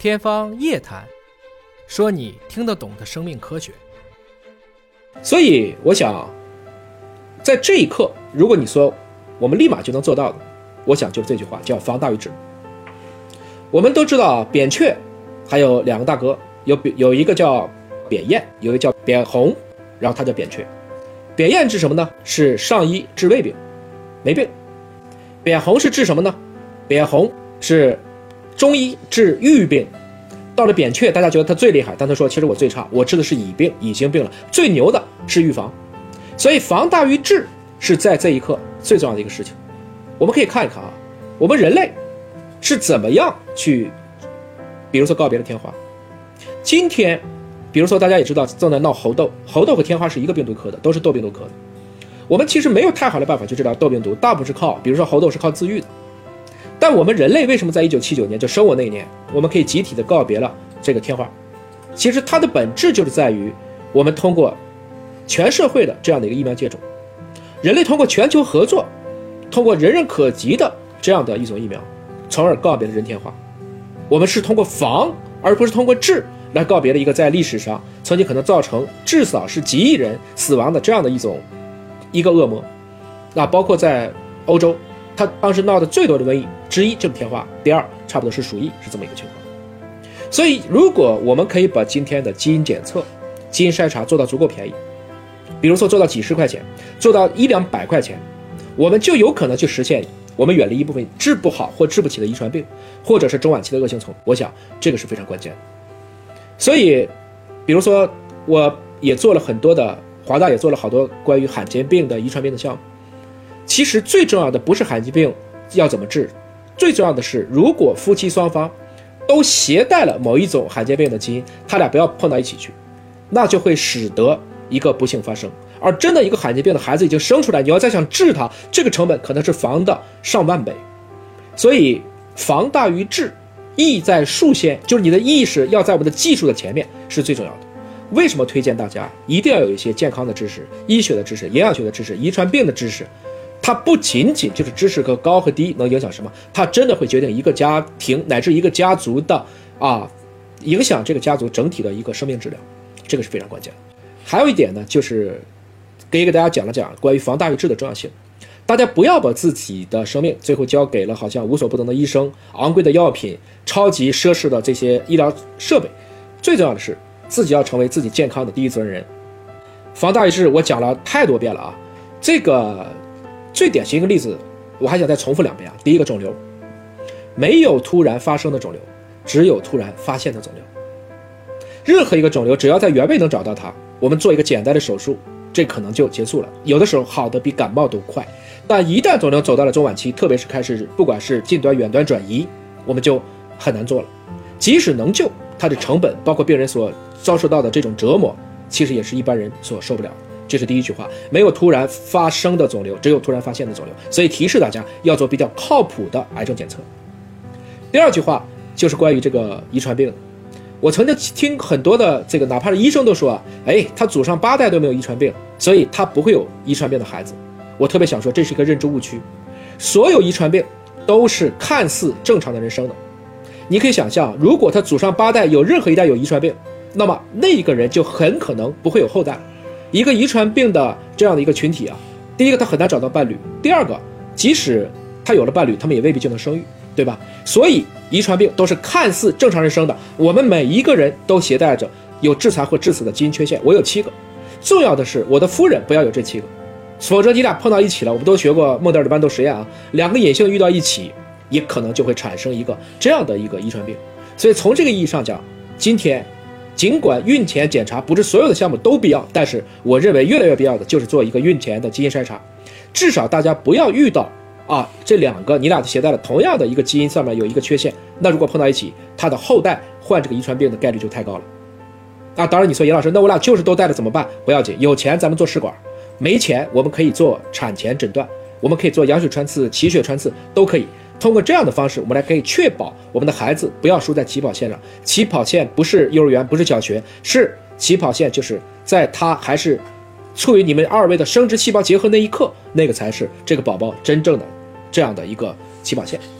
天方夜谭，说你听得懂的生命科学。所以，我想，在这一刻，如果你说我们立马就能做到的，我想就是这句话，叫防大于治。我们都知道，扁鹊还有两个大哥，有有一个叫扁燕，有一个叫扁红，然后他叫扁鹊。扁燕治什么呢？是上医治胃病，没病。扁红是治什么呢？扁红是中医治郁病。到了扁鹊，大家觉得他最厉害，但他说其实我最差，我治的是乙病，乙型病了。最牛的是预防，所以防大于治是在这一刻最重要的一个事情。我们可以看一看啊，我们人类。是怎么样去，比如说告别了天花。今天，比如说大家也知道正在闹猴痘，猴痘和天花是一个病毒科的，都是痘病毒科的。我们其实没有太好的办法去治疗痘病毒，大部分是靠，比如说猴痘是靠自愈的。但我们人类为什么在一九七九年就生我那一年，我们可以集体的告别了这个天花？其实它的本质就是在于，我们通过全社会的这样的一个疫苗接种，人类通过全球合作，通过人人可及的这样的一种疫苗。从而告别了人天花，我们是通过防而不是通过治来告别了一个在历史上曾经可能造成至少是几亿人死亡的这样的一种一个恶魔。那包括在欧洲，它当时闹的最多的瘟疫之一就是天花，第二差不多是鼠疫，是这么一个情况。所以，如果我们可以把今天的基因检测、基因筛查做到足够便宜，比如说做到几十块钱，做到一两百块钱，我们就有可能去实现。我们远离一部分治不好或治不起的遗传病，或者是中晚期的恶性虫，我想这个是非常关键的。所以，比如说，我也做了很多的华大也做了好多关于罕见病的遗传病的项目。其实最重要的不是罕见病要怎么治，最重要的是如果夫妻双方都携带了某一种罕见病的基因，他俩不要碰到一起去，那就会使得一个不幸发生。而真的一个罕见病的孩子已经生出来，你要再想治他，这个成本可能是防的上万倍。所以防大于治，意在术先，就是你的意识要在我们的技术的前面是最重要的。为什么推荐大家一定要有一些健康的知识、医学的知识、营养学的知识、遗传病的知识？它不仅仅就是知识和高和低能影响什么，它真的会决定一个家庭乃至一个家族的啊，影响这个家族整体的一个生命质量，这个是非常关键的。还有一点呢，就是。给给大家讲了讲关于防大于治的重要性，大家不要把自己的生命最后交给了好像无所不能的医生、昂贵的药品、超级奢侈的这些医疗设备，最重要的是自己要成为自己健康的第一责任人。防大于治我讲了太多遍了啊，这个最典型一个例子，我还想再重复两遍啊。第一个肿瘤，没有突然发生的肿瘤，只有突然发现的肿瘤。任何一个肿瘤，只要在原位能找到它，我们做一个简单的手术。这可能就结束了。有的时候好的比感冒都快，但一旦肿瘤走到了中晚期，特别是开始不管是近端、远端转移，我们就很难做了。即使能救，它的成本包括病人所遭受到的这种折磨，其实也是一般人所受不了。这是第一句话：没有突然发生的肿瘤，只有突然发现的肿瘤。所以提示大家要做比较靠谱的癌症检测。第二句话就是关于这个遗传病。我曾经听很多的这个，哪怕是医生都说啊，哎，他祖上八代都没有遗传病，所以他不会有遗传病的孩子。我特别想说，这是一个认知误区。所有遗传病都是看似正常的人生的。你可以想象，如果他祖上八代有任何一代有遗传病，那么那个人就很可能不会有后代。一个遗传病的这样的一个群体啊，第一个他很难找到伴侣，第二个，即使他有了伴侣，他们也未必就能生育。对吧？所以遗传病都是看似正常人生的，我们每一个人都携带着有致残或致死的基因缺陷。我有七个，重要的是我的夫人不要有这七个，否则你俩碰到一起了。我们都学过孟德尔的豌豆实验啊，两个隐性遇到一起，也可能就会产生一个这样的一个遗传病。所以从这个意义上讲，今天尽管孕前检查不是所有的项目都必要，但是我认为越来越必要的就是做一个孕前的基因筛查，至少大家不要遇到。啊，这两个你俩携带了同样的一个基因，上面有一个缺陷，那如果碰到一起，他的后代患这个遗传病的概率就太高了。啊，当然你说严老师，那我俩就是都带了怎么办？不要紧，有钱咱们做试管，没钱我们可以做产前诊断，我们可以做羊水穿刺、脐血穿刺都可以。通过这样的方式，我们来可以确保我们的孩子不要输在起跑线上。起跑线不是幼儿园，不是小学，是起跑线，就是在他还是处于你们二位的生殖细胞结合那一刻，那个才是这个宝宝真正的。这样的一个起跑线。